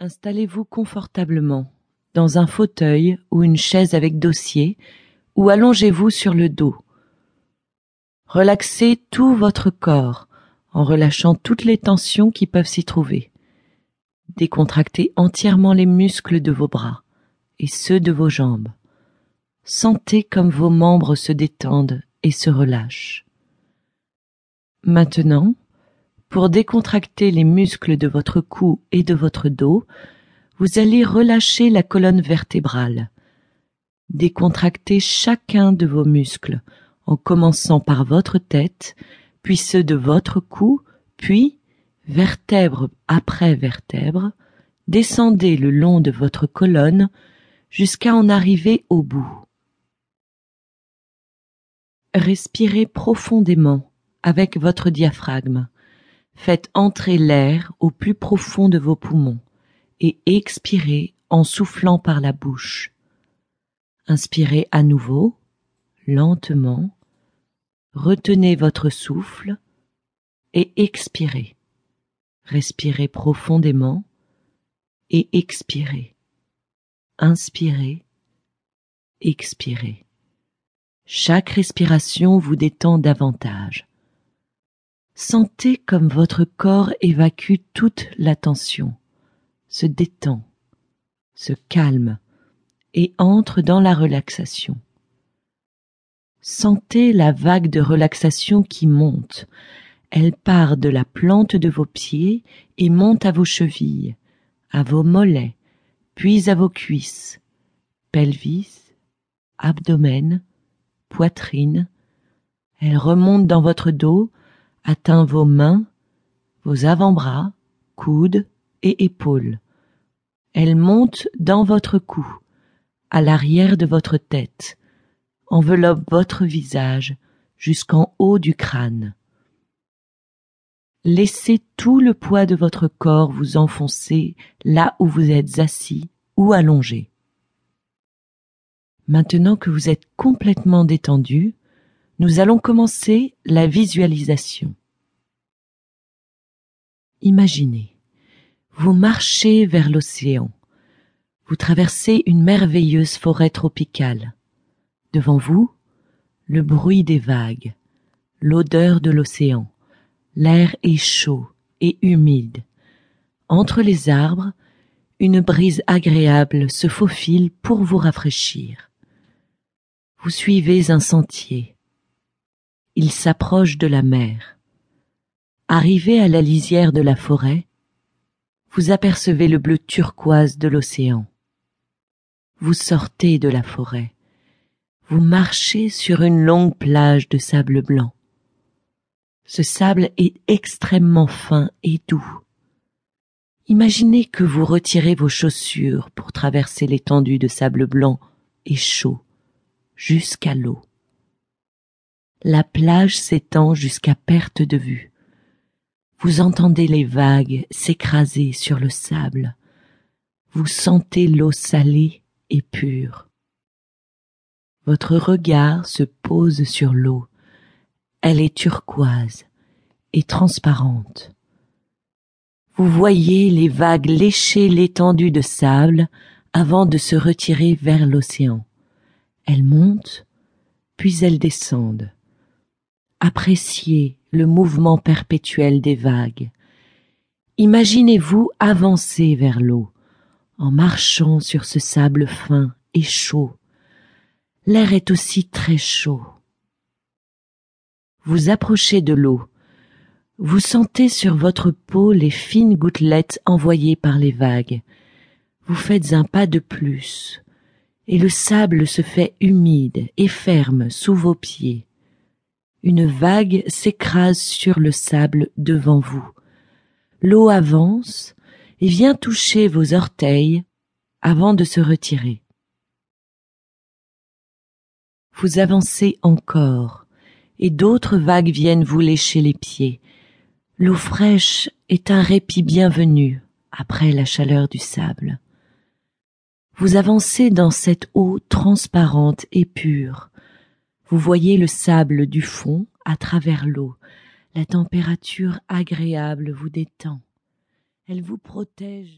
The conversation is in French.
Installez-vous confortablement dans un fauteuil ou une chaise avec dossier ou allongez-vous sur le dos. Relaxez tout votre corps en relâchant toutes les tensions qui peuvent s'y trouver. Décontractez entièrement les muscles de vos bras et ceux de vos jambes. Sentez comme vos membres se détendent et se relâchent. Maintenant, pour décontracter les muscles de votre cou et de votre dos, vous allez relâcher la colonne vertébrale. Décontractez chacun de vos muscles en commençant par votre tête, puis ceux de votre cou, puis, vertèbre après vertèbre, descendez le long de votre colonne jusqu'à en arriver au bout. Respirez profondément avec votre diaphragme. Faites entrer l'air au plus profond de vos poumons et expirez en soufflant par la bouche. Inspirez à nouveau, lentement, retenez votre souffle et expirez. Respirez profondément et expirez. Inspirez, expirez. Chaque respiration vous détend davantage. Sentez comme votre corps évacue toute la tension, se détend, se calme et entre dans la relaxation. Sentez la vague de relaxation qui monte. Elle part de la plante de vos pieds et monte à vos chevilles, à vos mollets, puis à vos cuisses, pelvis, abdomen, poitrine. Elle remonte dans votre dos atteint vos mains, vos avant-bras, coudes et épaules. Elle monte dans votre cou, à l'arrière de votre tête, enveloppe votre visage jusqu'en haut du crâne. Laissez tout le poids de votre corps vous enfoncer là où vous êtes assis ou allongé. Maintenant que vous êtes complètement détendu, nous allons commencer la visualisation. Imaginez, vous marchez vers l'océan. Vous traversez une merveilleuse forêt tropicale. Devant vous, le bruit des vagues, l'odeur de l'océan. L'air est chaud et humide. Entre les arbres, une brise agréable se faufile pour vous rafraîchir. Vous suivez un sentier. Il s'approche de la mer. Arrivé à la lisière de la forêt, vous apercevez le bleu turquoise de l'océan. Vous sortez de la forêt. Vous marchez sur une longue plage de sable blanc. Ce sable est extrêmement fin et doux. Imaginez que vous retirez vos chaussures pour traverser l'étendue de sable blanc et chaud jusqu'à l'eau. La plage s'étend jusqu'à perte de vue. Vous entendez les vagues s'écraser sur le sable. Vous sentez l'eau salée et pure. Votre regard se pose sur l'eau. Elle est turquoise et transparente. Vous voyez les vagues lécher l'étendue de sable avant de se retirer vers l'océan. Elles montent, puis elles descendent. Appréciez le mouvement perpétuel des vagues. Imaginez-vous avancer vers l'eau, en marchant sur ce sable fin et chaud. L'air est aussi très chaud. Vous approchez de l'eau. Vous sentez sur votre peau les fines gouttelettes envoyées par les vagues. Vous faites un pas de plus, et le sable se fait humide et ferme sous vos pieds. Une vague s'écrase sur le sable devant vous. L'eau avance et vient toucher vos orteils avant de se retirer. Vous avancez encore et d'autres vagues viennent vous lécher les pieds. L'eau fraîche est un répit bienvenu après la chaleur du sable. Vous avancez dans cette eau transparente et pure, vous voyez le sable du fond à travers l'eau. La température agréable vous détend. Elle vous protège